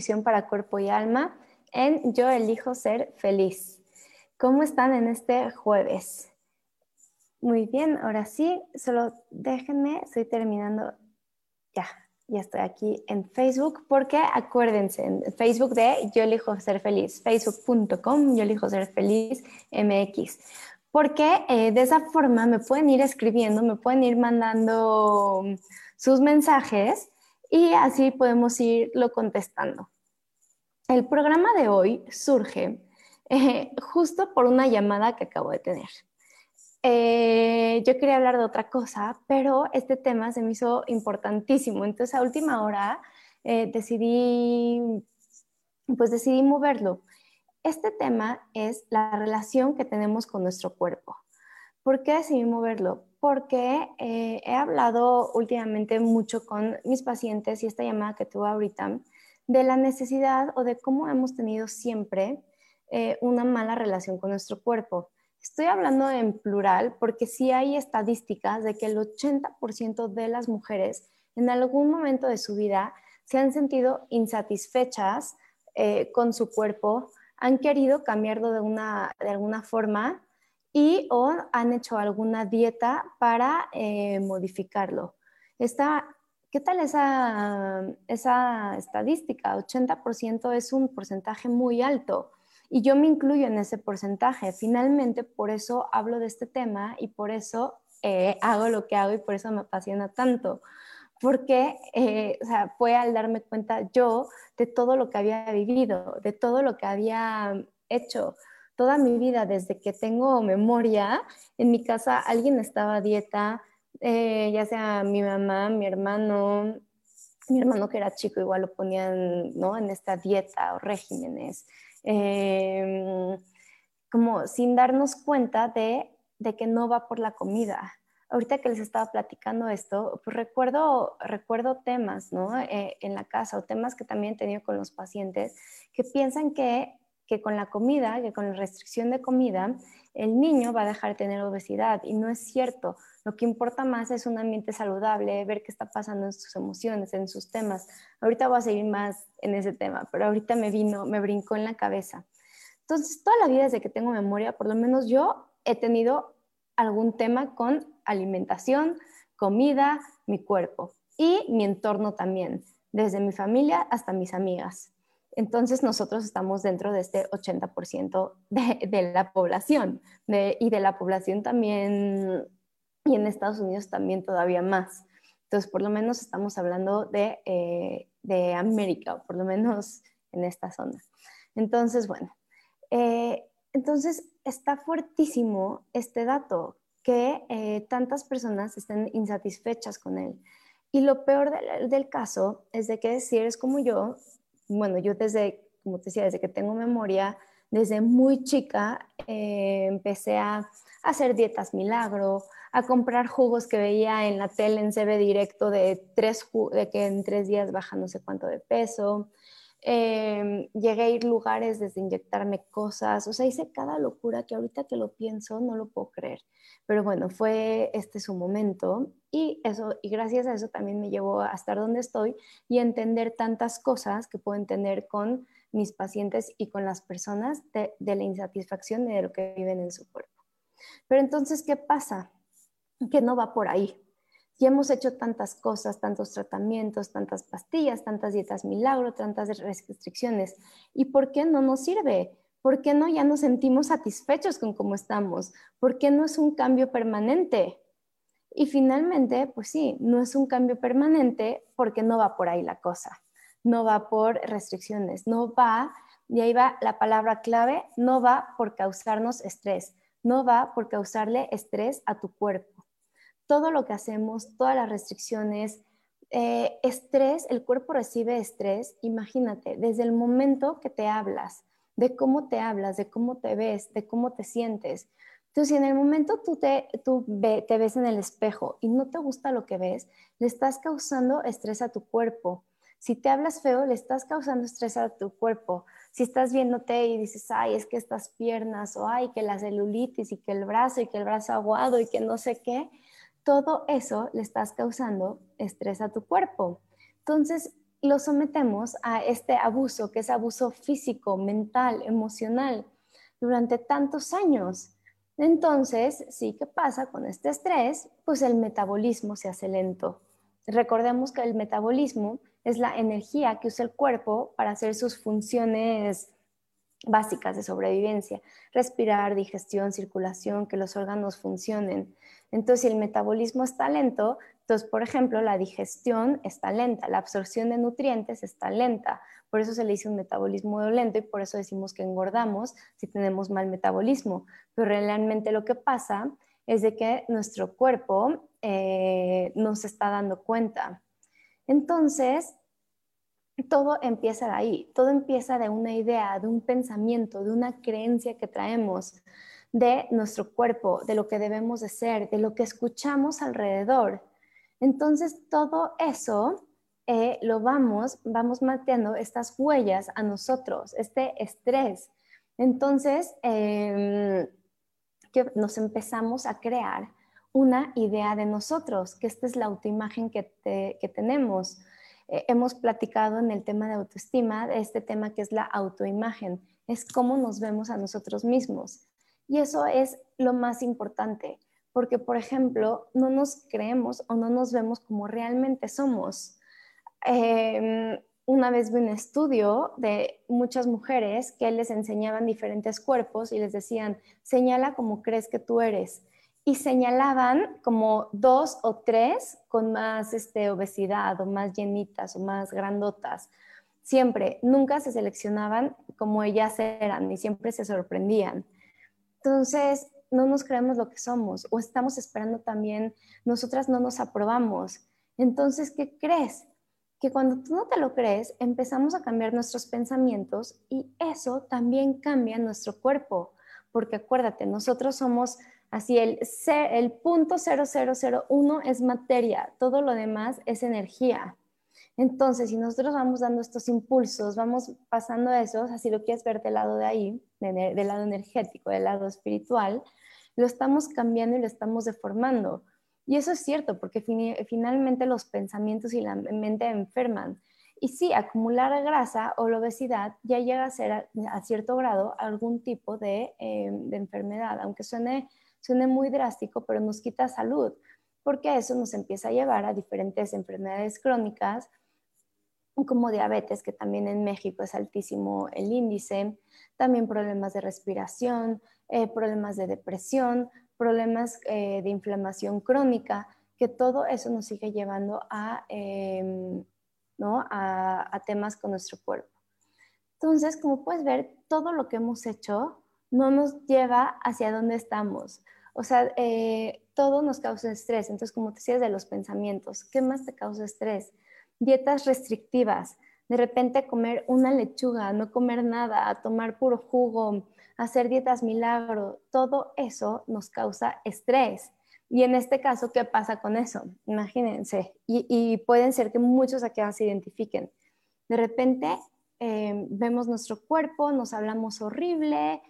Nutrición para Cuerpo y Alma en Yo elijo ser feliz. ¿Cómo están en este jueves? Muy bien, ahora sí, solo déjenme, estoy terminando. Ya, ya estoy aquí en Facebook, porque acuérdense, en Facebook de Yo elijo ser feliz, facebook.com, Yo elijo ser feliz MX. Porque eh, de esa forma me pueden ir escribiendo, me pueden ir mandando sus mensajes y así podemos irlo contestando. El programa de hoy surge eh, justo por una llamada que acabo de tener. Eh, yo quería hablar de otra cosa, pero este tema se me hizo importantísimo. Entonces, a última hora eh, decidí, pues decidí moverlo. Este tema es la relación que tenemos con nuestro cuerpo. ¿Por qué decidí moverlo? Porque eh, he hablado últimamente mucho con mis pacientes y esta llamada que tuve ahorita de la necesidad o de cómo hemos tenido siempre una mala relación con nuestro cuerpo. Estoy hablando en plural porque sí hay estadísticas de que el 80% de las mujeres en algún momento de su vida se han sentido insatisfechas eh, con su cuerpo, han querido cambiarlo de, una, de alguna forma y o han hecho alguna dieta para eh, modificarlo. ¿Qué tal esa, esa estadística? 80% es un porcentaje muy alto. Y yo me incluyo en ese porcentaje. Finalmente, por eso hablo de este tema y por eso eh, hago lo que hago y por eso me apasiona tanto. Porque eh, o sea, fue al darme cuenta yo de todo lo que había vivido, de todo lo que había hecho toda mi vida, desde que tengo memoria, en mi casa alguien estaba a dieta, eh, ya sea mi mamá, mi hermano, mi hermano que era chico igual lo ponían ¿no? en esta dieta o regímenes. Em, como sin darnos cuenta de, que no va por la comida. Ahorita que les estaba platicando esto, pues recuerdo, recuerdo temas ¿no? Eh, en la casa o temas que también he tenido con los pacientes que piensan que, que con la comida, que con la restricción de comida, el niño va a dejar de tener obesidad y no es cierto. Lo que importa más es un ambiente saludable, ver qué está pasando en sus emociones, en sus temas. Ahorita voy a seguir más en ese tema, pero ahorita me vino, me brincó en la cabeza. Entonces, toda la vida desde que tengo memoria, por lo menos yo he tenido algún tema con alimentación, comida, mi cuerpo y mi entorno también, desde mi familia hasta mis amigas. Entonces nosotros estamos dentro de este 80% de, la población y de la población también, y en Estados Unidos también todavía más. Entonces, por lo menos estamos hablando de, eh, de América, o por lo menos en esta zona. Entonces, bueno, eh, entonces está fuertísimo este dato, que eh, tantas personas estén insatisfechas con él. Y lo peor del, del, caso es de que si eres como yo, bueno, yo desde, como te decía, desde que tengo memoria, desde muy chica eh, empecé a hacer dietas milagro, a comprar jugos que veía en la tele en CB directo de, tres, de que en tres días baja no sé cuánto de peso. Em, llegué a ir lugares desde inyectarme cosas, o sea, hice cada locura que ahorita que lo pienso no lo puedo creer. Pero bueno, fue este su momento y eso y gracias a eso también me llevó a estar donde estoy y entender tantas cosas que puedo entender con mis pacientes y con las personas de, de la insatisfacción de lo que viven en su cuerpo. Pero entonces, ¿qué pasa? Que no va por ahí. Ya hemos hecho tantas cosas, tantos tratamientos, tantas pastillas, tantas dietas milagro, tantas restricciones. ¿Y por qué no nos sirve? ¿Por qué no ya nos sentimos satisfechos con cómo estamos? ¿Por qué no es un cambio permanente? Y finalmente, pues sí, no es un cambio permanente porque no va por ahí la cosa. No va por restricciones, no va, y ahí va la palabra clave, no va por causarnos estrés, no va por causarle estrés a tu cuerpo todo lo que hacemos, todas las restricciones, eh, estrés, el cuerpo recibe estrés, imagínate, desde el momento que te hablas, de cómo te hablas, de cómo te ves, de cómo te sientes. Entonces, si en el momento tú, te, te ves en el espejo y no te gusta lo que ves, le estás causando estrés a tu cuerpo. Si te hablas feo, le estás causando estrés a tu cuerpo. Si estás viéndote y dices, ay, es que estas piernas, o ay, que la celulitis, y que el brazo, y que el brazo aguado, y que no sé qué, todo eso le estás causando estrés a tu cuerpo. Entonces, lo sometemos a este abuso, que es abuso físico, mental, emocional, durante tantos años. Entonces, sí, ¿qué pasa con este estrés? Pues el metabolismo se hace lento. Recordemos que el metabolismo es la energía que usa el cuerpo para hacer sus funciones básicas de sobrevivencia, respirar, digestión, circulación, que los órganos funcionen. Entonces, si el metabolismo está lento, entonces, por ejemplo, la digestión está lenta, la absorción de nutrientes está lenta. Por eso se le dice un metabolismo lento y por eso decimos que engordamos si tenemos mal metabolismo. Pero realmente lo que pasa es de que nuestro cuerpo eh, no se está dando cuenta. Entonces, todo empieza de ahí, todo empieza de una idea, de un pensamiento, de una creencia que traemos de nuestro cuerpo, de lo que debemos de ser, de lo que escuchamos alrededor. Entonces, todo eso eh, lo vamos, vamos mateando estas huellas a nosotros, este estrés. Entonces, em, que nos empezamos a crear una idea de nosotros, que esta es la autoimagen que, que tenemos. Eh, hemos platicado en el tema de autoestima, este tema que es la autoimagen, es cómo nos vemos a nosotros mismos. Y eso es lo más importante, porque, por ejemplo, no nos creemos o no nos vemos como realmente somos. Em, una vez vi un estudio de muchas mujeres que les enseñaban diferentes cuerpos y les decían, señala como crees que tú eres. Y señalaban como dos o tres con más este, obesidad o más llenitas o más grandotas. Siempre, nunca se seleccionaban como ellas eran y siempre se sorprendían. Entonces, no nos creemos lo que somos o estamos esperando también, nosotras no nos aprobamos. Entonces, ¿qué crees? Que cuando tú no te lo crees, empezamos a cambiar nuestros pensamientos y eso también cambia nuestro cuerpo. Porque acuérdate, nosotros somos así, el, el punto 0001 es materia, todo lo demás es energía. Entonces, si nosotros vamos dando estos impulsos, vamos pasando esos, así lo quieres ver del lado de ahí, del lado energético, del lado espiritual, lo estamos cambiando y lo estamos deformando. Y eso es cierto, porque finalmente los pensamientos y la mente enferman. Y sí, acumular grasa o la obesidad ya llega a ser a, cierto grado algún tipo de, eh, de enfermedad, aunque suene, suene muy drástico, pero nos quita salud, porque eso nos empieza a llevar a diferentes enfermedades crónicas como diabetes, que también en México es altísimo el índice, también problemas de respiración, eh, problemas de depresión, problemas eh, de inflamación crónica, que todo eso nos sigue llevando a, em, ¿no? a, temas con nuestro cuerpo. Entonces, como puedes ver, todo lo que hemos hecho no nos lleva hacia donde estamos. O sea, eh, todo nos causa estrés. Entonces, como te decías de los pensamientos, ¿qué más te causa estrés? Dietas restrictivas, de repente comer una lechuga, no comer nada, tomar puro jugo, hacer dietas milagro, todo eso nos causa estrés. Y en este caso, ¿qué pasa con eso? Imagínense, y, pueden ser que muchos aquí se identifiquen. De repente eh, vemos nuestro cuerpo, nos hablamos horrible,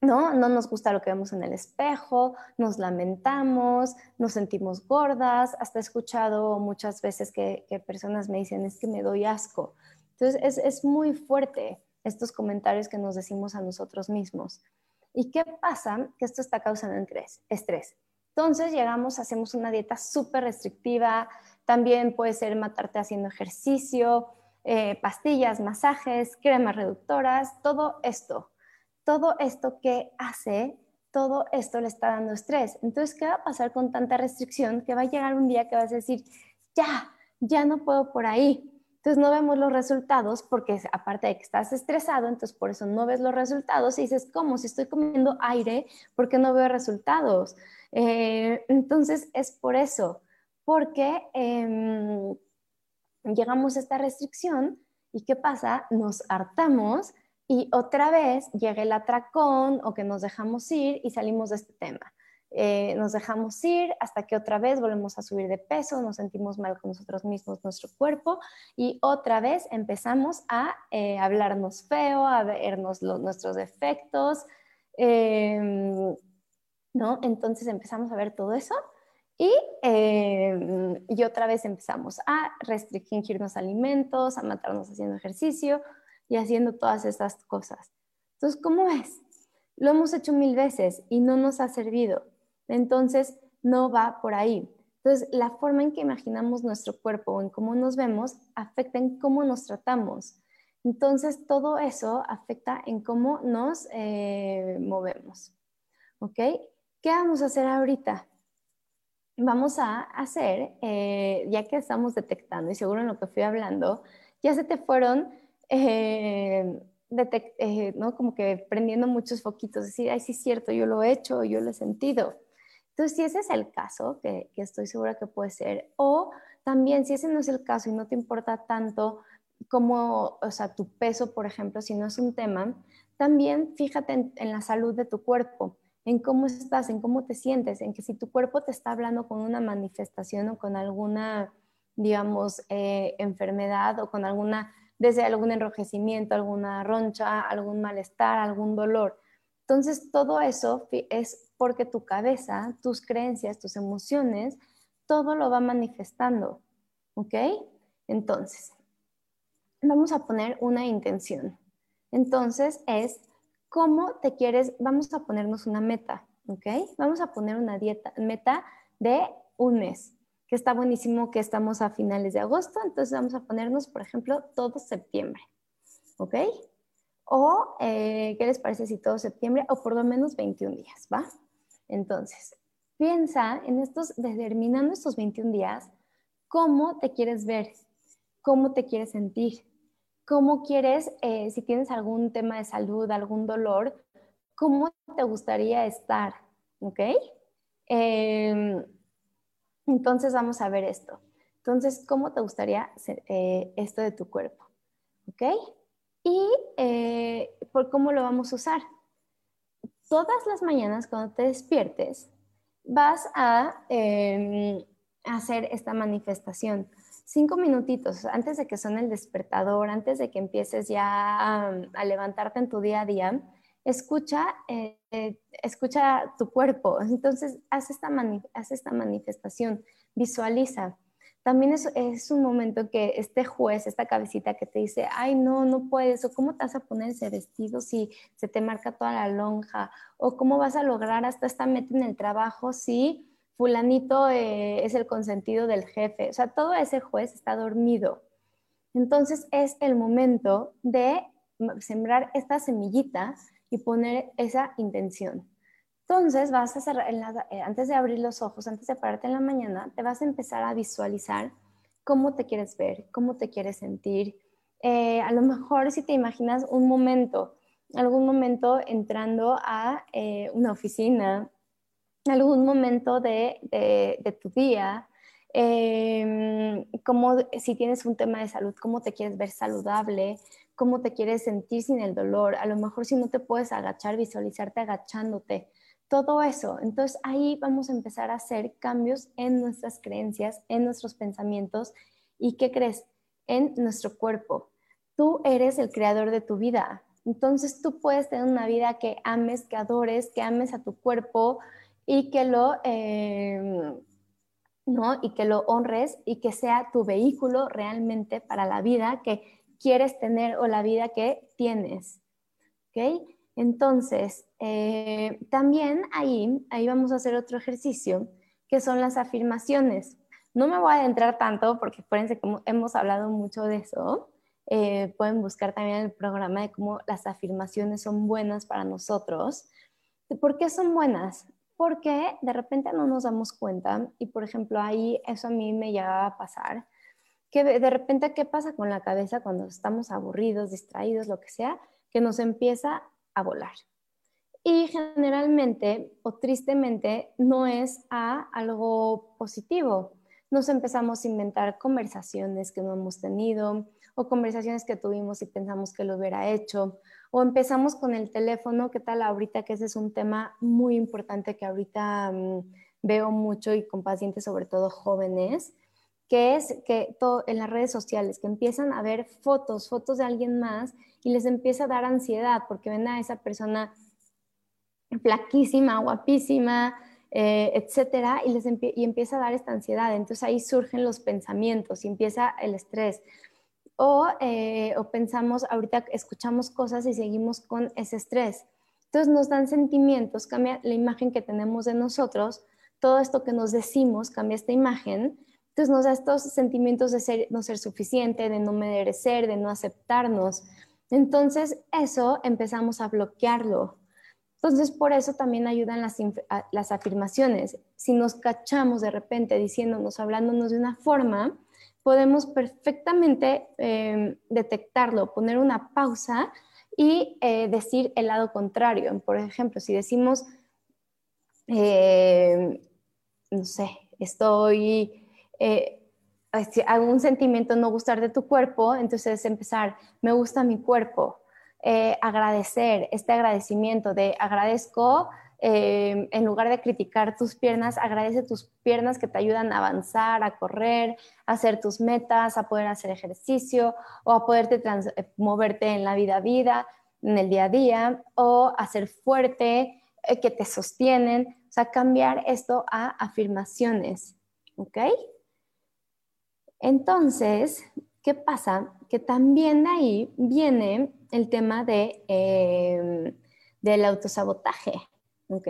¿no? No nos gusta lo que vemos en el espejo, nos lamentamos, nos sentimos gordas, hasta he escuchado muchas veces que, personas me dicen, es que me doy asco. Entonces, es, muy fuerte estos comentarios que nos decimos a nosotros mismos. ¿Y qué pasa? Que esto está causando estrés. Entonces llegamos, hacemos una dieta súper restrictiva, también puede ser matarte haciendo ejercicio, eh, pastillas, masajes, cremas reductoras, todo esto todo esto que hace, todo esto le está dando estrés. Entonces, ¿qué va a pasar con tanta restricción? Que va a llegar un día que vas a decir, ya, ya no puedo por ahí. Entonces no vemos los resultados porque aparte de que estás estresado, entonces por eso no ves los resultados y dices, ¿cómo? Si estoy comiendo aire, ¿por qué no veo resultados? Eh, entonces es por eso, porque em, llegamos a esta restricción y ¿qué pasa? Nos hartamos y otra vez llega el atracón o que nos dejamos ir y salimos de este tema. Eh, nos dejamos ir hasta que otra vez volvemos a subir de peso, nos sentimos mal con nosotros mismos, nuestro cuerpo, y otra vez empezamos a eh, hablarnos feo, a vernos nuestros defectos, em, ¿no? Entonces empezamos a ver todo eso y, em, y otra vez empezamos a restringirnos alimentos, a matarnos haciendo ejercicio y haciendo todas estas cosas. Entonces, ¿cómo ves? Lo hemos hecho mil veces y no nos ha servido. Entonces, no va por ahí. Entonces, la forma en que imaginamos nuestro cuerpo o en cómo nos vemos afecta en cómo nos tratamos. Entonces, todo eso afecta en cómo nos eh, movemos. ¿Ok? ¿Qué vamos a hacer ahorita? Vamos a hacer, eh, ya que estamos detectando, y seguro en lo que fui hablando, ya se te fueron, eh, ¿no? Como que prendiendo muchos foquitos, decir, ay, sí es cierto, yo lo he hecho, yo lo he sentido. Entonces, si ese es el caso, que, estoy segura que puede ser, o también si ese no es el caso y no te importa tanto como, o sea, tu peso, por ejemplo, si no es un tema, también fíjate en, la salud de tu cuerpo, en cómo estás, en cómo te sientes, en que si tu cuerpo te está hablando con una manifestación o con alguna, digamos, eh, enfermedad o con alguna, desde algún enrojecimiento, alguna roncha, algún malestar, algún dolor. Entonces, todo eso es porque tu cabeza, tus creencias, tus emociones, todo lo va manifestando. ¿Ok? Entonces, vamos a poner una intención. Entonces es cómo te quieres, vamos a ponernos una meta, ¿ok? Vamos a poner una dieta, meta de un mes, que está buenísimo que estamos a finales de agosto, entonces vamos a ponernos, por ejemplo, todo septiembre, ¿ok? O, eh, ¿qué les parece si todo septiembre o por lo menos 21 días, ¿va? Entonces, piensa en estos, determinando estos 21 días, cómo te quieres ver, cómo te quieres sentir, cómo quieres, eh, si tienes algún tema de salud, algún dolor, cómo te gustaría estar, ¿ok? Em, entonces vamos a ver esto. Entonces, ¿cómo te gustaría eh, esto de tu cuerpo? ¿Ok? Y eh, por cómo lo vamos a usar todas las mañanas cuando te despiertes, vas a em, hacer esta manifestación. Cinco minutitos antes de que suene el despertador, antes de que empieces ya a, levantarte en tu día a día, escucha, eh, escucha tu cuerpo. Entonces, haz esta, manifestación, visualiza también es, un momento que este juez, esta cabecita que te dice, ay, no, no puedes, o cómo te vas a poner ese vestido si se te marca toda la lonja, o cómo vas a lograr hasta esta meta en el trabajo si fulanito eh, es el consentido del jefe. O sea, todo ese juez está dormido. Entonces es el momento de sembrar esta semillita y poner esa intención. Entonces, vas a cerrar, eh, antes de abrir los ojos, antes de pararte en la mañana, te vas a empezar a visualizar cómo te quieres ver, cómo te quieres sentir. Eh, a lo mejor si te imaginas un momento, algún momento entrando a eh, una oficina, algún momento de, tu día, como si tienes un tema de salud, cómo te quieres ver saludable, cómo te quieres sentir sin el dolor. A lo mejor si no te puedes agachar, visualizarte agachándote todo eso. Entonces ahí vamos a empezar a hacer cambios en nuestras creencias, en nuestros pensamientos y qué crees, en nuestro cuerpo. Tú eres el creador de tu vida. Entonces tú puedes tener una vida que ames, que adores, que ames a tu cuerpo y que lo, em, ¿no? y que lo honres y que sea tu vehículo realmente para la vida que quieres tener o la vida que tienes. ¿Ok? Entonces, eh, también ahí, ahí vamos a hacer otro ejercicio, que son las afirmaciones. No me voy a adentrar tanto porque acuérdense que hemos hablado mucho de eso. Eh, pueden buscar también el programa de cómo las afirmaciones son buenas para nosotros. ¿Por qué son buenas? Porque de repente no nos damos cuenta y, por ejemplo, ahí eso a mí me llegaba a pasar, que de repente, ¿qué pasa con la cabeza cuando estamos aburridos, distraídos, lo que sea? Que nos empieza a volar. Y generalmente o tristemente no es a algo positivo, nos empezamos a inventar conversaciones que no hemos tenido o conversaciones que tuvimos y pensamos que lo hubiera hecho. O empezamos con el teléfono, ¿qué tal ahorita? Que ese es un tema muy importante que ahorita mm, veo mucho y con pacientes, sobre todo jóvenes, que es que todo, en las redes sociales, que empiezan a ver fotos, fotos de alguien más y les empieza a dar ansiedad porque ven a esa persona flaquísima, guapísima, eh, etcétera, y, les y empieza a dar esta ansiedad. Entonces ahí surgen los pensamientos y empieza el estrés. O, eh, o pensamos, ahorita escuchamos cosas y seguimos con ese estrés. Entonces nos dan sentimientos, cambia la imagen que tenemos de nosotros, todo esto que nos decimos cambia esta imagen entonces nos da estos sentimientos de ser, no ser suficiente, de no merecer, de no aceptarnos. Entonces eso empezamos a bloquearlo. Entonces por eso también ayudan las, las afirmaciones. Si nos cachamos de repente diciéndonos, hablándonos de una forma, podemos perfectamente em, detectarlo, poner una pausa y eh, decir el lado contrario. Por ejemplo, si decimos, eh, no sé, estoy eh, algún sentimiento no gustar de tu cuerpo, entonces empezar, me gusta mi cuerpo, eh, agradecer, este agradecimiento de agradezco, eh, en lugar de criticar tus piernas, agradece tus piernas que te ayudan a avanzar, a correr, a hacer tus metas, a poder hacer ejercicio o a poderte eh, moverte en la vida a vida, en el día a día, o a ser fuerte, que te sostienen, o sea, cambiar esto a afirmaciones, ¿ok? Entonces, ¿qué pasa? Que también de ahí viene el tema de, em, del autosabotaje, ¿ok?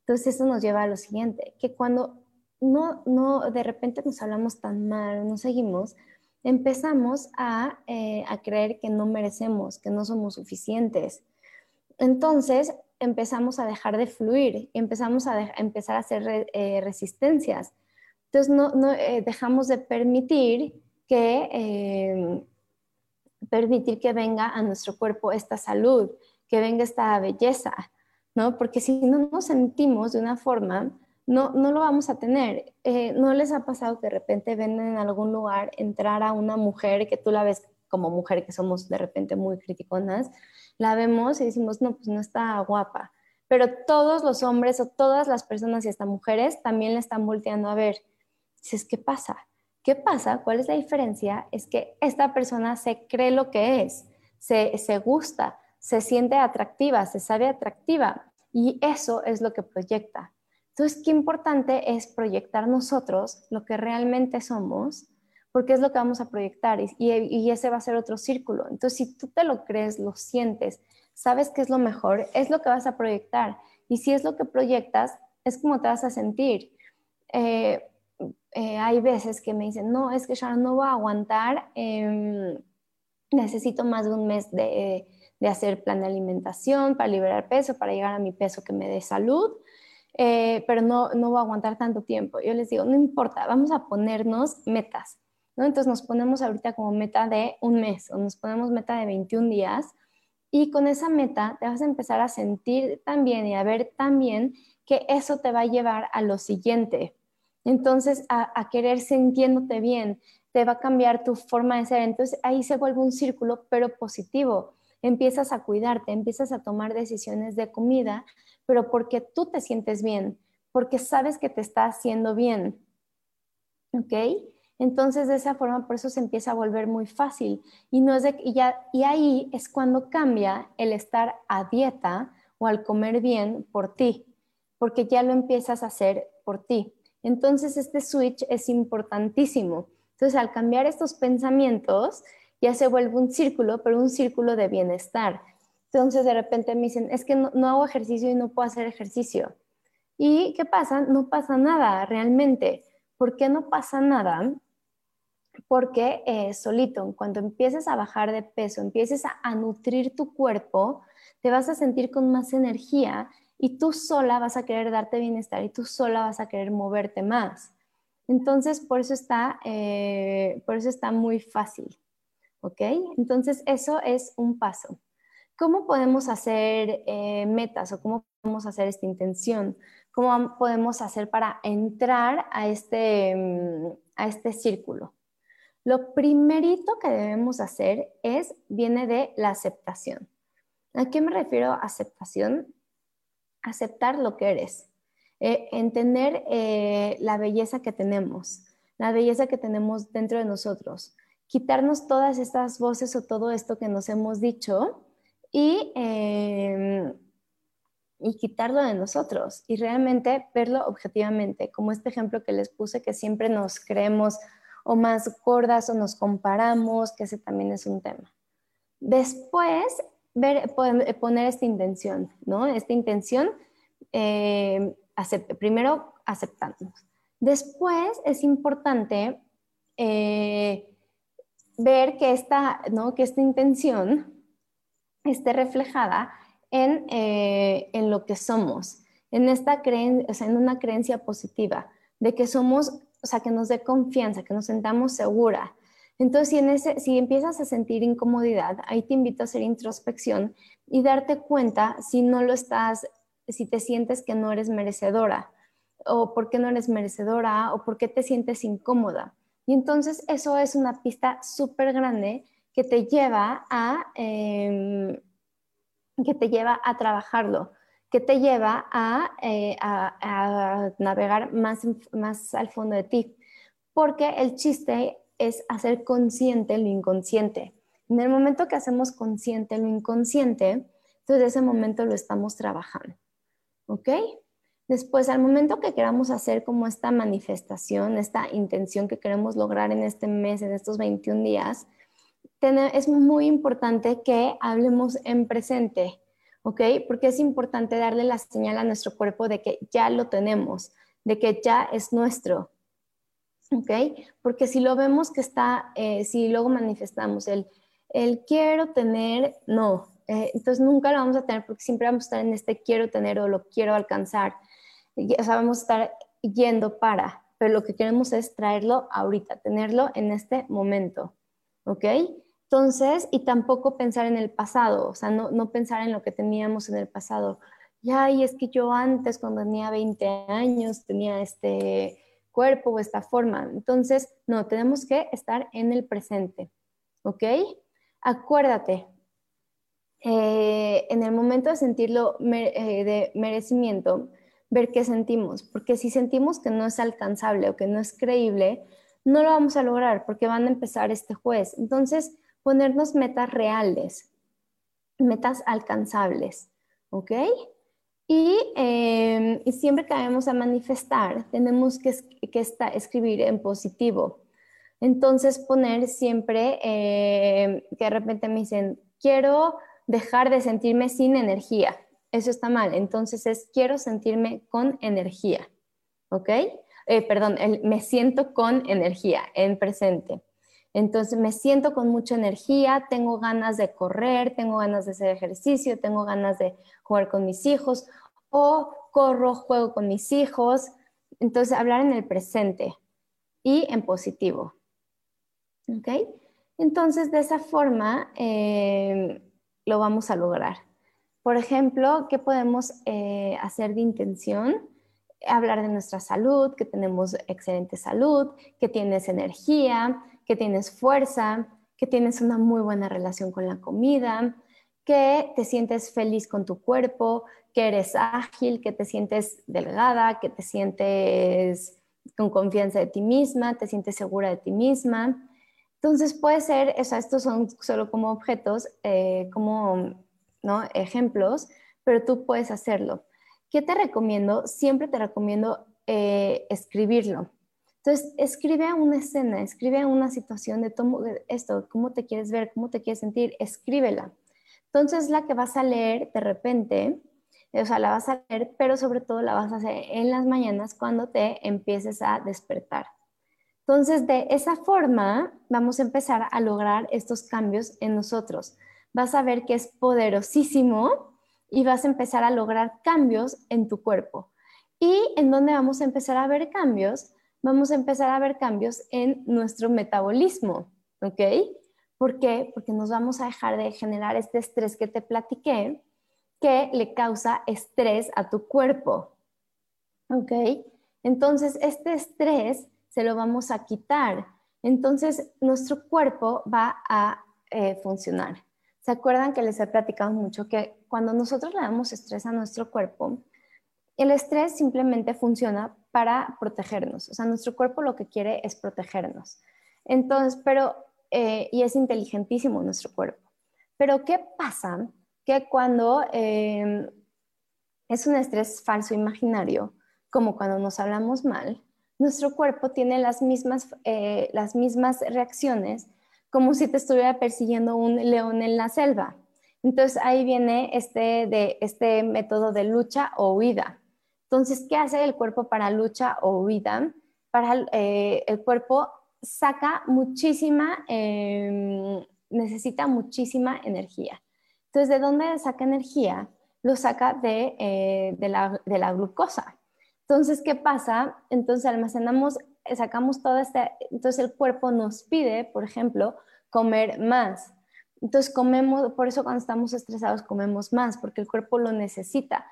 Entonces eso nos lleva a lo siguiente, que cuando no, no de repente nos hablamos tan mal, no seguimos, empezamos a, eh, a creer que no merecemos, que no somos suficientes. Entonces empezamos a dejar de fluir, empezamos a, empezar a hacer eh, resistencias entonces, no, eh, dejamos de permitir que, eh, permitir que venga a nuestro cuerpo esta salud, que venga esta belleza, ¿no? Porque si no nos sentimos de una forma, no, no lo vamos a tener. Eh, ¿No les ha pasado que de repente ven en algún lugar entrar a una mujer que tú la ves como mujer, que somos de repente muy criticonas, la vemos y decimos, no, pues no está guapa. Pero todos los hombres o todas las personas y hasta mujeres también la están volteando a ver Dices, ¿qué pasa? ¿Qué pasa? ¿Cuál es la diferencia? Es que esta persona se cree lo que es, se, se gusta, se siente atractiva, se sabe atractiva y eso es lo que proyecta. Entonces, qué importante es proyectar nosotros lo que realmente somos, porque es lo que vamos a proyectar y, y, ese va a ser otro círculo. Entonces, si tú te lo crees, lo sientes, sabes que es lo mejor, es lo que vas a proyectar. Y si es lo que proyectas, es como te vas a sentir. Eh, eh, hay veces que me dicen, no, es que ya no va a aguantar, em, necesito más de un mes de, hacer plan de alimentación para liberar peso, para llegar a mi peso que me dé salud, eh, pero no, no va a aguantar tanto tiempo. Yo les digo, no importa, vamos a ponernos metas. Entonces nos ponemos ahorita como meta de un mes o nos ponemos meta de 21 días y con esa meta te vas a empezar a sentir también y a ver también que eso te va a llevar a lo siguiente. Entonces, a, querer sintiéndote bien, te va a cambiar tu forma de ser. Entonces, ahí se vuelve un círculo, pero positivo. Empiezas a cuidarte, empiezas a tomar decisiones de comida, pero porque tú te sientes bien, porque sabes que te está haciendo bien. ¿Ok? Entonces, de esa forma, por eso se empieza a volver muy fácil. Y, no es ya, y ahí es cuando cambia el estar a dieta o al comer bien por ti, porque ya lo empiezas a hacer por ti. Entonces, este switch es importantísimo. Entonces, al cambiar estos pensamientos, ya se vuelve un círculo, pero un círculo de bienestar. Entonces, de repente me dicen, es que no, hago ejercicio y no puedo hacer ejercicio. ¿Y qué pasa? No pasa nada realmente. ¿Por qué no pasa nada? Porque eh, solito, cuando empieces a bajar de peso, empieces a nutrir tu cuerpo, te vas a sentir con más energía y tú sola vas a querer darte bienestar y tú sola vas a querer moverte más. Entonces, por eso está, eh, por eso está muy fácil. ¿Ok? Entonces, eso es un paso. ¿Cómo podemos hacer eh, metas o cómo podemos hacer esta intención? ¿Cómo podemos hacer para entrar a este, mm, a este círculo? Lo primerito que debemos hacer es, viene de la aceptación. ¿A qué me refiero aceptación? Aceptar lo que eres, eh, entender eh, la belleza que tenemos, la belleza que tenemos dentro de nosotros, quitarnos todas estas voces o todo esto que nos hemos dicho y em, y quitarlo de nosotros y realmente verlo objetivamente, como este ejemplo que les puse, que siempre nos creemos o más gordas o nos comparamos, que ese también es un tema. Después, ver, poner esta intención, ¿no? Esta intención, eh, primero aceptándonos. Después es importante eh, ver que esta, ¿no? que esta intención esté reflejada eh, en, lo que somos, en, esta creencia, en una creencia positiva, de que somos, o sea, que nos dé confianza, que nos sentamos segura. Entonces, si, empiezas a sentir incomodidad, ahí te invito a hacer introspección y darte cuenta si no lo estás, si te sientes que no eres merecedora, o por qué no eres merecedora, o por qué te sientes incómoda. Y entonces eso es una pista súper grande que te lleva a, em, que te lleva a trabajarlo, que te lleva a, eh, navegar más, más al fondo de ti. Porque el chiste es hacer consciente lo inconsciente. En el momento que hacemos consciente lo inconsciente, entonces ese momento lo estamos trabajando. ¿Ok? Después, al momento que queramos hacer como esta manifestación, esta intención que queremos lograr en este mes, en estos 21 días, es muy importante que hablemos en presente, ¿ok? Porque es importante darle la señal a nuestro cuerpo de que ya lo tenemos, de que ya es nuestro, ¿ok? Porque si lo vemos que está, eh, si luego manifestamos el, el quiero tener, no, eh, entonces nunca lo vamos a tener porque siempre vamos a estar en este quiero tener o lo quiero alcanzar, o sea, vamos a estar yendo para, pero lo que queremos es traerlo ahorita, tenerlo en este momento, ¿ok? Entonces, y tampoco pensar en el pasado, o sea, no, pensar en lo que teníamos en el pasado. Ya, y es que yo antes, cuando tenía 20 años, tenía este cuerpo o esta forma. Entonces, no, tenemos que estar en el presente, ¿ok? Acuérdate, eh, en el momento de sentirlo eh, de merecimiento, ver qué sentimos, porque si sentimos que no es alcanzable o que no es creíble, no lo vamos a lograr porque van a empezar este juez. Entonces, ponernos metas reales, metas alcanzables, ¿ok? Em, y, siempre que vamos a manifestar, tenemos que, escribir en positivo. Entonces, poner siempre em, que de repente me dicen, quiero dejar de sentirme sin energía. Eso está mal. Entonces es, quiero sentirme con energía. ¿Ok? Eh, perdón, me siento con energía en presente. Entonces me siento con mucha energía, tengo ganas de correr, tengo ganas de hacer ejercicio, tengo ganas de jugar con mis hijos o corro, juego con mis hijos. Entonces hablar en el presente y en positivo. ¿Ok? Entonces de esa forma eh, lo vamos a lograr. Por ejemplo, ¿qué podemos eh, hacer de intención? Hablar de nuestra salud, que tenemos excelente salud, que tienes energía, que tienes fuerza, que tienes una muy buena relación con la comida, que te sientes feliz con tu cuerpo, que eres ágil, que te sientes delgada, que te sientes con confianza de ti misma, te sientes segura de ti misma. Entonces puede ser, o estos son solo como objetos, eh, como ¿no? ejemplos, pero tú puedes hacerlo. ¿Qué te recomiendo? Siempre te recomiendo eh, escribirlo. Entonces, escribe una escena, escribe una situación de esto, cómo te quieres ver, cómo te quieres sentir, escríbela. Entonces, la que vas a leer de repente, o sea, la vas a leer, pero sobre todo la vas a hacer en las mañanas cuando te empieces a despertar. Entonces, de esa forma, vamos a empezar a lograr estos cambios en nosotros. Vas a ver que es poderosísimo y vas a empezar a lograr cambios en tu cuerpo. ¿Y en dónde vamos a empezar a ver cambios? Vamos a empezar a ver cambios en nuestro metabolismo, ¿ok? ¿Por qué? Porque nos vamos a dejar de generar este estrés que te platiqué, que le causa estrés a tu cuerpo. ¿Ok? Entonces, este estrés se lo vamos a quitar. Entonces, nuestro cuerpo va a eh, funcionar. ¿Se acuerdan que les he platicado mucho que cuando nosotros le damos estrés a nuestro cuerpo, el estrés simplemente funciona para protegernos. O sea, nuestro cuerpo lo que quiere es protegernos. Entonces, pero, eh, y es inteligentísimo nuestro cuerpo. Pero, ¿qué pasa? Que cuando eh, es un estrés falso imaginario, como cuando nos hablamos mal, nuestro cuerpo tiene las mismas, eh, las mismas reacciones como si te estuviera persiguiendo un león en la selva. Entonces ahí viene este, de, este método de lucha o huida. Entonces, ¿qué hace el cuerpo para lucha o huida? Para, eh, el cuerpo saca muchísima, em, necesita muchísima energía. Entonces, ¿de dónde saca energía? Lo saca de, eh, la, de la glucosa. Entonces, ¿qué pasa? Entonces almacenamos, sacamos todo este, entonces el cuerpo nos pide, por ejemplo, comer más. Entonces comemos, por eso cuando estamos estresados comemos más, porque el cuerpo lo necesita.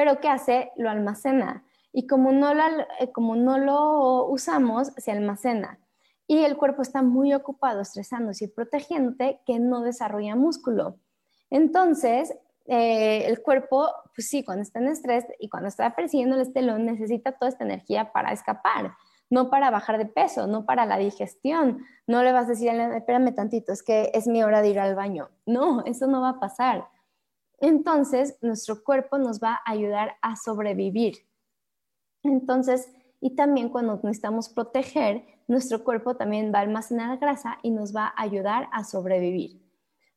Pero ¿qué hace? Lo almacena. Y como no, eh, como no lo usamos, se almacena. Y el cuerpo está muy ocupado estresándose y protegiéndote que no desarrolla músculo. Entonces, eh, el cuerpo, pues sí, cuando está en estrés y cuando está persiguiendo el estelón, necesita toda esta energía para escapar, no para bajar de peso, no para la digestión. No le vas a decir, espérame tantito, es que es mi hora de ir al baño. No, eso no va a pasar. Entonces, nuestro cuerpo nos va a ayudar a sobrevivir. Entonces, y también cuando necesitamos proteger, nuestro cuerpo también va a almacenar grasa y nos va a ayudar a sobrevivir.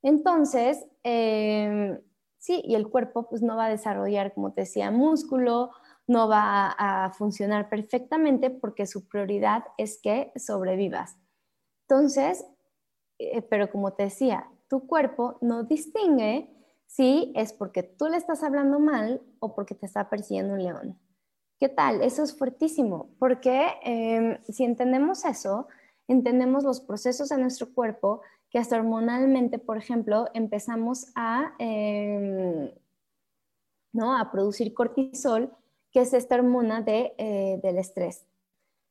Entonces, eh, Sí, y el cuerpo pues no va a desarrollar, como te decía, músculo, no va a, funcionar perfectamente porque su prioridad es que sobrevivas. Entonces, eh, pero como te decía, tu cuerpo no distingue si es porque tú le estás hablando mal o porque te está persiguiendo un león. ¿Qué tal? Eso es fuertísimo, porque em, si entendemos eso, entendemos los procesos de nuestro cuerpo que hasta hormonalmente, por ejemplo, empezamos a, em, ¿no? a producir cortisol, que es esta hormona de, eh, del estrés.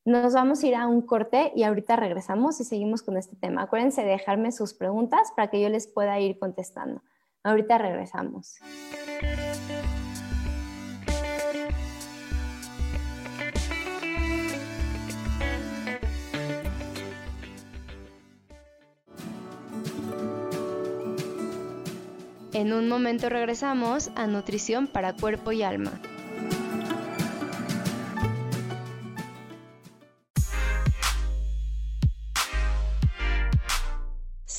Nos vamos a ir a un corte y ahorita regresamos y seguimos con este tema. Acuérdense de dejarme sus preguntas para que yo les pueda ir contestando. Ahorita regresamos. En un momento regresamos a Nutrición para Cuerpo y Alma.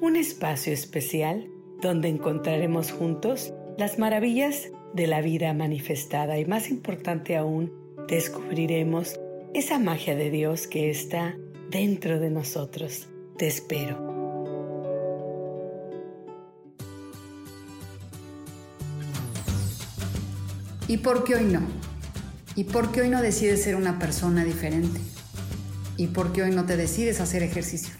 Un espacio especial donde encontraremos juntos las maravillas de la vida manifestada y más importante aún, descubriremos esa magia de Dios que está dentro de nosotros. Te espero. ¿Y por qué hoy no? ¿Y por qué hoy no decides ser una persona diferente? ¿Y por qué hoy no te decides hacer ejercicio?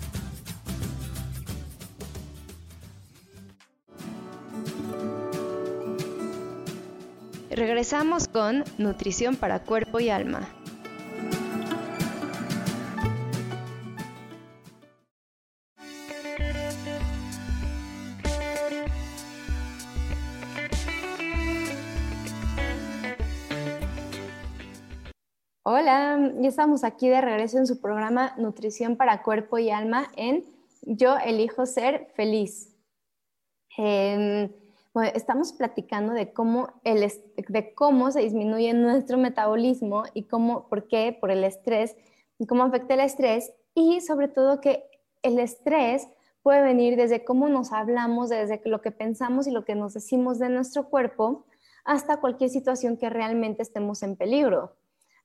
Regresamos con Nutrición para Cuerpo y Alma. Hola, ya estamos aquí de regreso en su programa Nutrición para Cuerpo y Alma en Yo elijo ser feliz. Em, estamos platicando de cómo, el, de cómo se disminuye nuestro metabolismo y cómo, por qué, por el estrés, y cómo afecta el estrés y sobre todo que el estrés puede venir desde cómo nos hablamos, desde lo que pensamos y lo que nos decimos de nuestro cuerpo, hasta cualquier situación que realmente estemos en peligro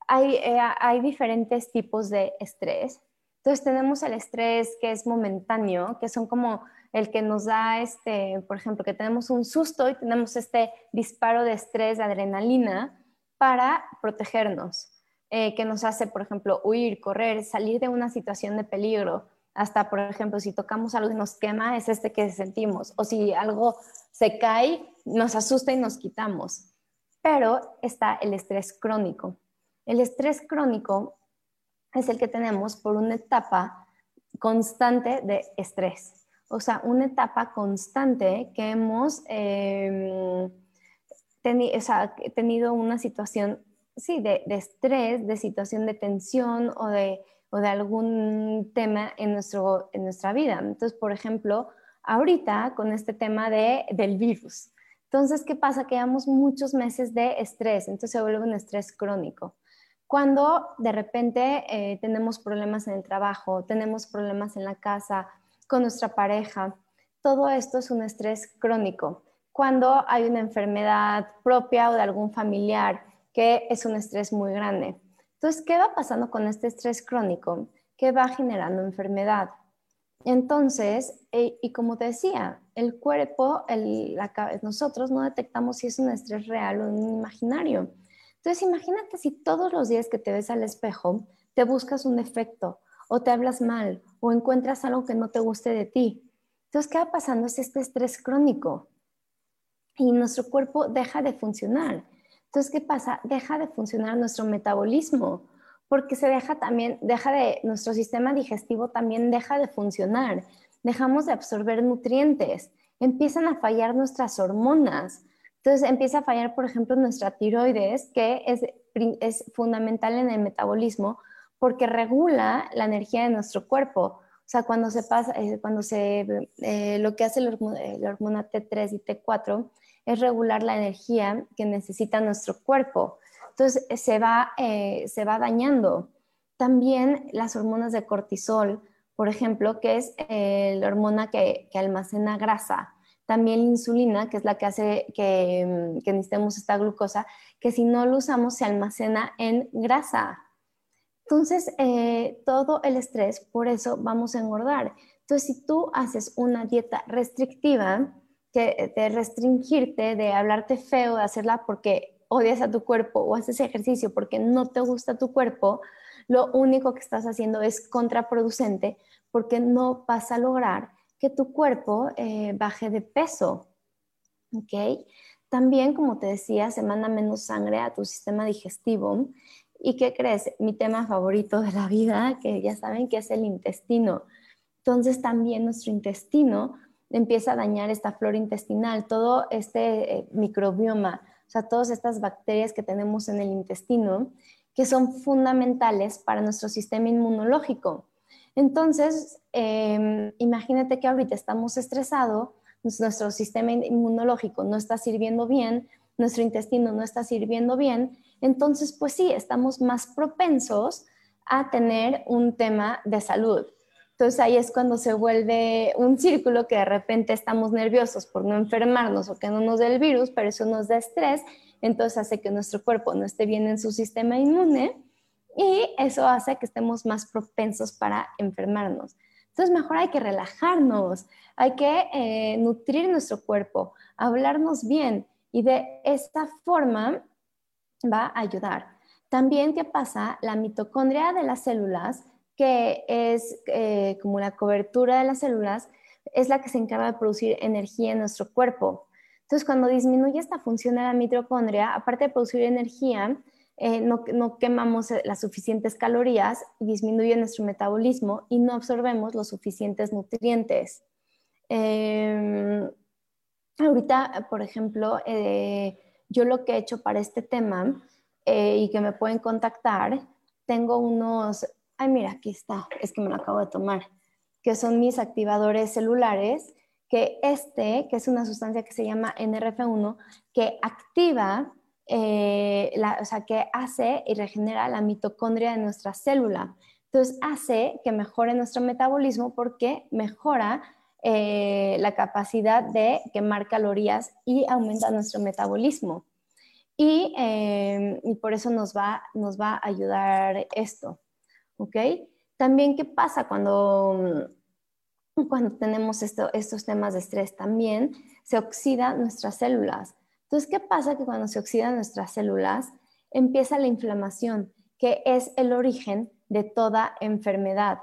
hay, eh, hay diferentes tipos de estrés. Entonces tenemos el estrés que es momentáneo, que son como el que nos da, este, por ejemplo, que tenemos un susto y tenemos este disparo de estrés, de adrenalina, para protegernos, eh, que nos hace, por ejemplo, huir, correr, salir de una situación de peligro. Hasta, por ejemplo, si tocamos algo y nos quema, es este que sentimos. O si algo se cae, nos asusta y nos quitamos. Pero está el estrés crónico. El estrés crónico es el que tenemos por una etapa constante de estrés, o sea, una etapa constante que hemos em, tenido una situación, sí, de, estrés, de situación de tensión o de, algún tema en, nuestro, en nuestra vida. Entonces, por ejemplo, ahorita con este tema de, del virus. Entonces, ¿qué pasa? Que llevamos muchos meses de estrés, entonces se vuelve un estrés crónico. Cuando de repente eh, tenemos problemas en el trabajo, tenemos problemas en la casa, con nuestra pareja, todo esto es un estrés crónico. Cuando hay una enfermedad propia o de algún familiar, que es un estrés muy grande. Entonces, ¿qué va pasando con este estrés crónico? Que va generando enfermedad. Entonces, eh, y como te decía, el cuerpo, nosotros no detectamos si es un estrés real o un imaginario. Entonces, imagínate si todos los días que te ves al espejo te buscas un defecto o te hablas mal o encuentras algo que no te guste de ti. Entonces, ¿qué va pasando? Es este estrés crónico y nuestro cuerpo deja de funcionar. Entonces, ¿qué pasa? Deja de funcionar nuestro metabolismo porque se deja también, deja de, nuestro sistema digestivo también deja de funcionar. Dejamos de absorber nutrientes, empiezan a fallar nuestras hormonas, entonces empieza a fallar, por ejemplo, nuestra tiroides, que es, es fundamental en el metabolismo porque regula la energía de nuestro cuerpo. O sea, cuando se pasa, eh, cuando se, eh, lo que hace la hormona, T3 y T4 es regular la energía que necesita nuestro cuerpo. Entonces se va, eh, se va dañando. También las hormonas de cortisol, por ejemplo, que es la hormona que, que almacena grasa también la insulina, que es la que hace que, mm, que necesitemos esta glucosa, que si no lo usamos se almacena en grasa. Entonces, eh, todo el estrés, por eso vamos a engordar. Entonces, si tú haces una dieta restrictiva, que de restringirte, de hablarte feo, de hacerla porque odias a tu cuerpo o haces ejercicio porque no te gusta tu cuerpo, lo único que estás haciendo es contraproducente porque no vas a lograr que tu cuerpo eh, baje de peso. ¿Ok? También, como te decía, se manda menos sangre a tu sistema digestivo. ¿Y qué crees? Mi tema favorito de la vida, que ya saben que es el intestino. Entonces también nuestro intestino empieza a dañar esta flora intestinal, todo este eh, microbioma, o sea, todas estas bacterias que tenemos en el intestino, que son fundamentales para nuestro sistema inmunológico. Entonces, em, imagínate que ahorita estamos estresados, nuestro sistema inmunológico no está sirviendo bien, nuestro intestino no está sirviendo bien, entonces, pues sí, estamos más propensos a tener un tema de salud. Entonces ahí es cuando se vuelve un círculo que de repente estamos nerviosos por no enfermarnos o que no nos dé el virus, pero eso nos da estrés, entonces hace que nuestro cuerpo no esté bien en su sistema inmune y eso hace que estemos más propensos para enfermarnos. Entonces, mejor hay que relajarnos, hay que eh, nutrir nuestro cuerpo, hablarnos bien y de esta forma va a ayudar. También, ¿qué pasa? La mitocondria de las células, que es eh, como la cobertura de las células, es la que se encarga de producir energía en nuestro cuerpo. Entonces, cuando disminuye esta función de la mitocondria, aparte de producir energía, eh, no, quemamos eh, las suficientes calorías, disminuye nuestro metabolismo y no absorbemos los suficientes nutrientes. Em, ahorita, por ejemplo, eh, yo lo que he hecho para este tema eh, y que me pueden contactar, tengo unos, ay mira, aquí está, es que me lo acabo de tomar, que son mis activadores celulares, que este, que es una sustancia que se llama NRF1, que activa, eh, o sea, que hace y regenera la mitocondria de nuestra célula. Entonces hace que mejore nuestro metabolismo porque mejora eh, la capacidad de quemar calorías y aumenta nuestro metabolismo. Y, eh, y por eso nos va, nos va a ayudar esto. ¿Ok? También, ¿qué pasa cuando, cuando tenemos estos temas de estrés? También se oxidan nuestras células. Entonces, ¿qué pasa? Que cuando se oxidan nuestras células, empieza la inflamación, que es el origen de toda enfermedad.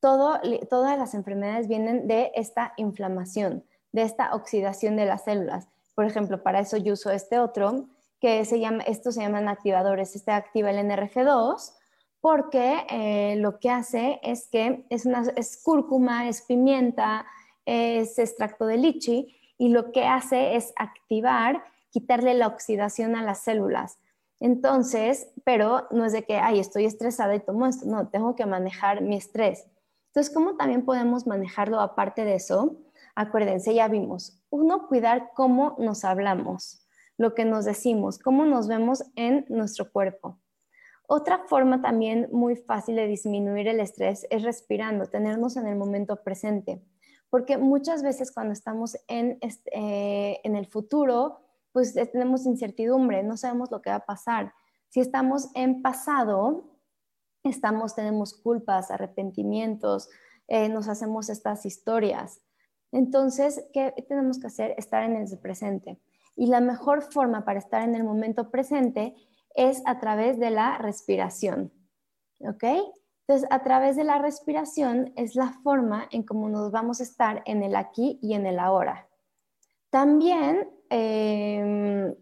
Todas las enfermedades vienen de esta inflamación, de esta oxidación de las células. Por ejemplo, para eso yo uso este otro, que se llama, estos se llaman activadores. Este activa el NRF2 porque eh, lo que hace es que es, una, es cúrcuma, es pimienta, es extracto de lichi y lo que hace es activar, quitarle la oxidación a las células. Entonces, pero no es de que, ay, estoy estresada y tomo esto, no, tengo que manejar mi estrés. Entonces, ¿cómo también podemos manejarlo aparte de eso? Acuérdense, ya vimos, uno, cuidar cómo nos hablamos, lo que nos decimos, cómo nos vemos en nuestro cuerpo. Otra forma también muy fácil de disminuir el estrés es respirando, tenernos en el momento presente, porque muchas veces cuando estamos en, eh, en el futuro, pues tenemos incertidumbre, no sabemos lo que va a pasar. Si estamos en pasado, estamos, tenemos culpas, arrepentimientos, eh, nos hacemos estas historias. Entonces, ¿qué tenemos que hacer? Estar en el presente. Y la mejor forma para estar en el momento presente es a través de la respiración. ¿Ok? Entonces, a través de la respiración es la forma en cómo nos vamos a estar en el aquí y en el ahora. También Em,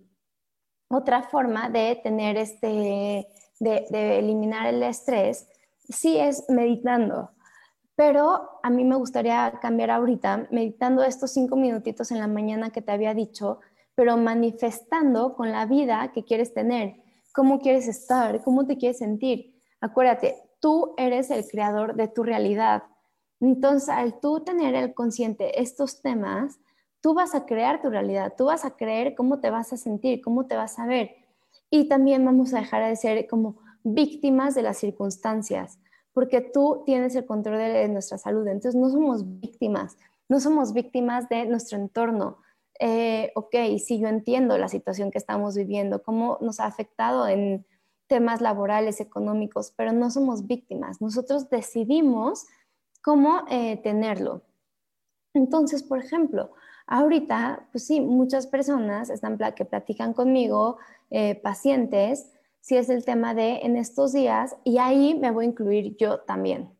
otra forma de tener este, de, eliminar el estrés, sí es meditando. Pero a mí me gustaría cambiar ahorita, meditando estos cinco minutitos en la mañana que te había dicho, pero manifestando con la vida que quieres tener, cómo quieres estar, cómo te quieres sentir. Acuérdate, tú eres el creador de tu realidad. Entonces, al tú tener el consciente estos temas, tú vas a crear tu realidad, tú vas a creer cómo te vas a sentir, cómo te vas a ver. Y también vamos a dejar de ser como víctimas de las circunstancias, porque tú tienes el control de nuestra salud. Entonces no somos víctimas, no somos víctimas de nuestro entorno. Eh, ok, sí, yo entiendo la situación que estamos viviendo, cómo nos ha afectado en temas laborales, económicos, pero no somos víctimas. Nosotros decidimos cómo eh, tenerlo. Entonces, por ejemplo, Ahorita, pues sí, muchas personas están que platican conmigo, eh, pacientes, si es el tema de en estos días, y ahí me voy a incluir yo también,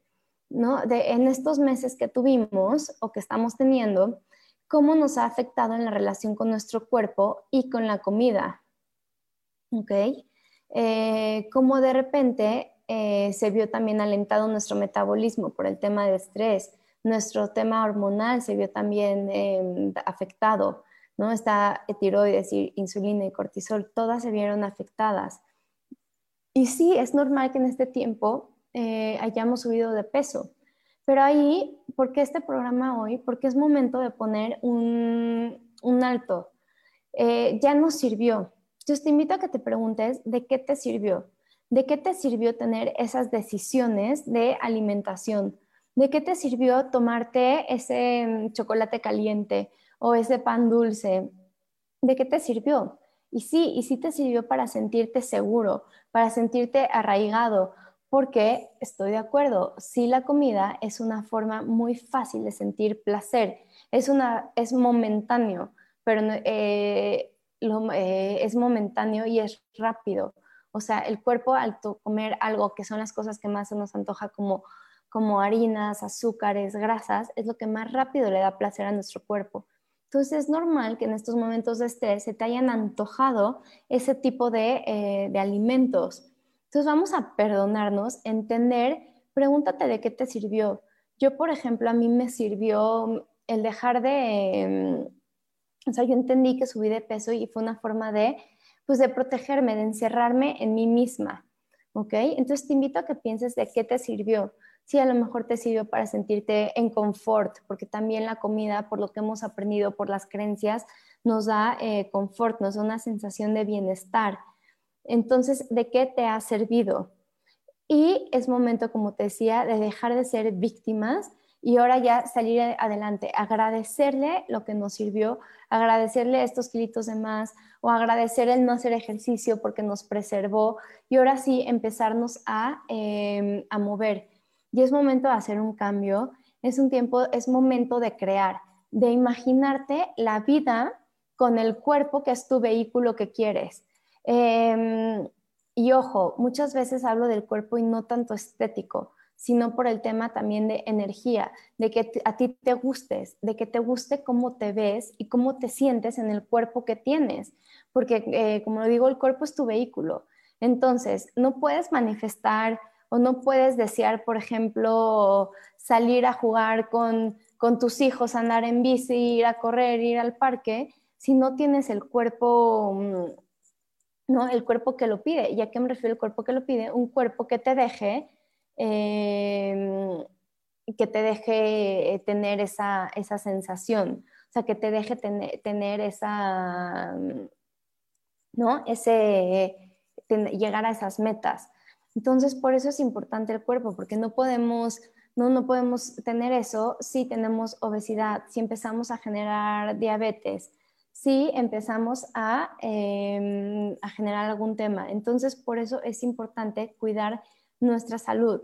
¿no? De en estos meses que tuvimos o que estamos teniendo, cómo nos ha afectado en la relación con nuestro cuerpo y con la comida, ¿ok? Eh, cómo de repente eh, se vio también alentado nuestro metabolismo por el tema de estrés, nuestro tema hormonal se vio también em, afectado, ¿no? Está tiroides, insulina y cortisol, todas se vieron afectadas. Y sí, es normal que en este tiempo eh, hayamos subido de peso, pero ahí, ¿por qué este programa hoy? Porque es momento de poner un, alto. Eh, ya nos sirvió. Yo te invito a que te preguntes de qué te sirvió. ¿De qué te sirvió tener esas decisiones de alimentación? ¿De qué te sirvió tomarte ese mm, chocolate caliente o ese pan dulce? ¿De qué te sirvió? Y sí, y sí te sirvió para sentirte seguro, para sentirte arraigado, porque estoy de acuerdo, sí la comida es una forma muy fácil de sentir placer, es, una, es momentáneo, pero eh, eh, es momentáneo y es rápido. O sea, el cuerpo al comer algo que son las cosas que más se nos antoja como como harinas, azúcares, grasas, es lo que más rápido le da placer a nuestro cuerpo. Entonces es normal que en estos momentos de estrés se te hayan antojado ese tipo de, eh, alimentos. Entonces vamos a perdonarnos, entender, pregúntate de qué te sirvió. Yo, por ejemplo, a mí me sirvió el dejar de, mm, o sea, yo entendí que subí de peso y fue una forma de Pues de protegerme, de encerrarme en mí misma, ¿ok? Entonces te invito a que pienses de qué te sirvió. Si a lo mejor te sirvió para sentirte en confort, porque también la comida, por lo que hemos aprendido, por las creencias, nos da eh, confort, nos da una sensación de bienestar. Entonces, ¿de qué te ha servido? Y es momento, como te decía, de dejar de ser víctimas y ahora ya salir adelante, agradecerle lo que nos sirvió, agradecerle estos kilitos de más o agradecer el no hacer ejercicio porque nos preservó y ahora sí empezarnos a, em, a mover. Y es momento de hacer un cambio, es un tiempo, es momento de crear, de imaginarte la vida con el cuerpo que es tu vehículo que quieres. Em, y ojo, muchas veces hablo del cuerpo y no tanto estético, sino por el tema también de energía, de que a ti te gustes, de que te guste cómo te ves y cómo te sientes en el cuerpo que tienes, porque eh, como lo digo, el cuerpo es tu vehículo. Entonces, no puedes manifestar o no puedes desear, por ejemplo, salir a jugar con, con tus hijos, andar en bici, ir a correr, ir al parque, si no tienes el cuerpo, mm, ¿no? El cuerpo que lo pide. ¿Y a qué me refiero el cuerpo que lo pide? Un cuerpo que te deje, em, que te deje tener esa, sensación, o sea, que te deje tener esa, mm, ¿no? Ese, llegar a esas metas. Entonces, por eso es importante el cuerpo, porque no podemos no, no podemos tener eso si tenemos obesidad, si empezamos a generar diabetes, si empezamos em, a, generar algún tema. Entonces, por eso es importante cuidar nuestra salud.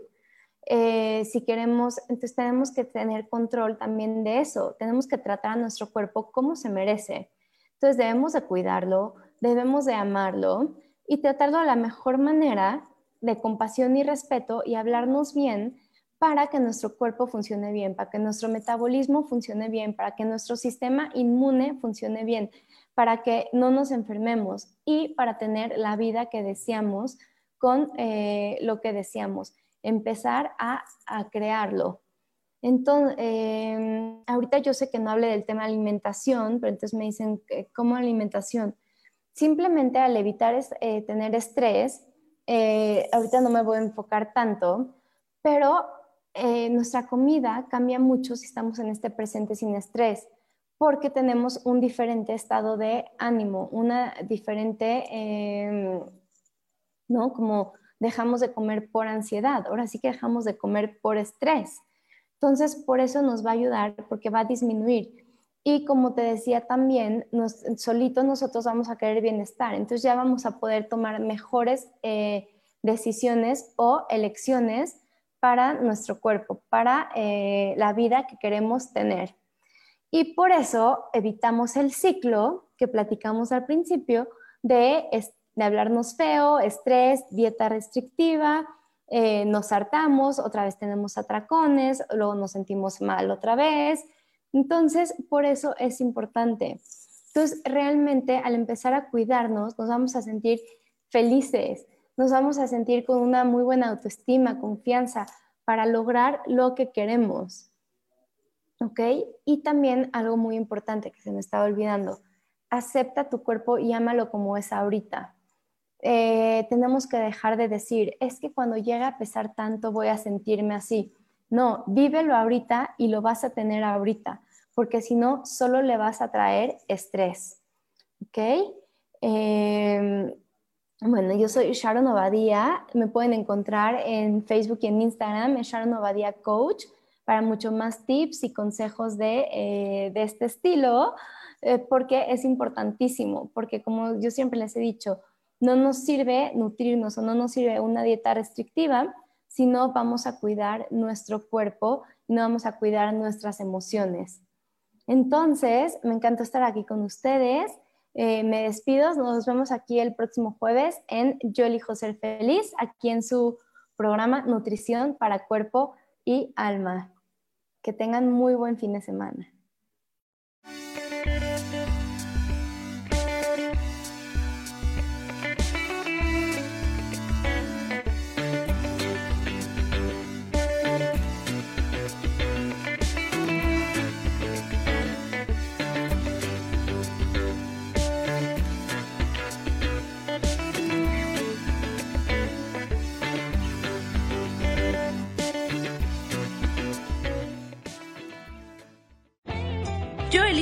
Eh, si queremos, entonces tenemos que tener control también de eso, tenemos que tratar a nuestro cuerpo como se merece. Entonces debemos de cuidarlo, debemos de amarlo y tratarlo de la mejor manera, de compasión y respeto y hablarnos bien para que nuestro cuerpo funcione bien, para que nuestro metabolismo funcione bien, para que nuestro sistema inmune funcione bien, para que no nos enfermemos y para tener la vida que deseamos con eh, lo que deseamos, empezar a, crearlo. Entonces, em, ahorita yo sé que no hable del tema alimentación, pero entonces me dicen, ¿cómo alimentación? Simplemente al evitar eh, tener estrés, eh, ahorita no me voy a enfocar tanto, pero eh, nuestra comida cambia mucho si estamos en este presente sin estrés, porque tenemos un diferente estado de ánimo, una diferente, em, ¿no? Como dejamos de comer por ansiedad, ahora sí que dejamos de comer por estrés. Entonces, por eso nos va a ayudar, porque va a disminuir. Y como te decía también, nos, solito nosotros vamos a querer bienestar, entonces ya vamos a poder tomar mejores eh, decisiones o elecciones para nuestro cuerpo, para eh, la vida que queremos tener. Y por eso evitamos el ciclo que platicamos al principio de, hablarnos feo, estrés, dieta restrictiva, eh, nos hartamos, otra vez tenemos atracones, luego nos sentimos mal otra vez. Entonces, por eso es importante. Entonces, realmente al empezar a cuidarnos, nos vamos a sentir felices, nos vamos a sentir con una muy buena autoestima, confianza para lograr lo que queremos. ¿Ok? Y también algo muy importante que se me estaba olvidando, acepta tu cuerpo y ámalo como es ahorita. Eh, tenemos que dejar de decir, es que cuando llega a pesar tanto voy a sentirme así. No, vívelo ahorita y lo vas a tener ahorita, porque si no, solo le vas a traer estrés. ¿Ok? Eh, bueno, yo soy Sharon Obadía. Me pueden encontrar en Facebook y en Instagram, Sharon Obadía Coach, para mucho más tips y consejos de, eh, este estilo, eh, porque es importantísimo, porque como yo siempre les he dicho, no nos sirve nutrirnos o no nos sirve una dieta restrictiva si no vamos a cuidar nuestro cuerpo no vamos a cuidar nuestras emociones. Entonces, me encanta estar aquí con ustedes. Eh, me despido, nos vemos aquí el próximo jueves en Yo elijo ser feliz, aquí en su programa Nutrición para Cuerpo y Alma. Que tengan muy buen fin de semana.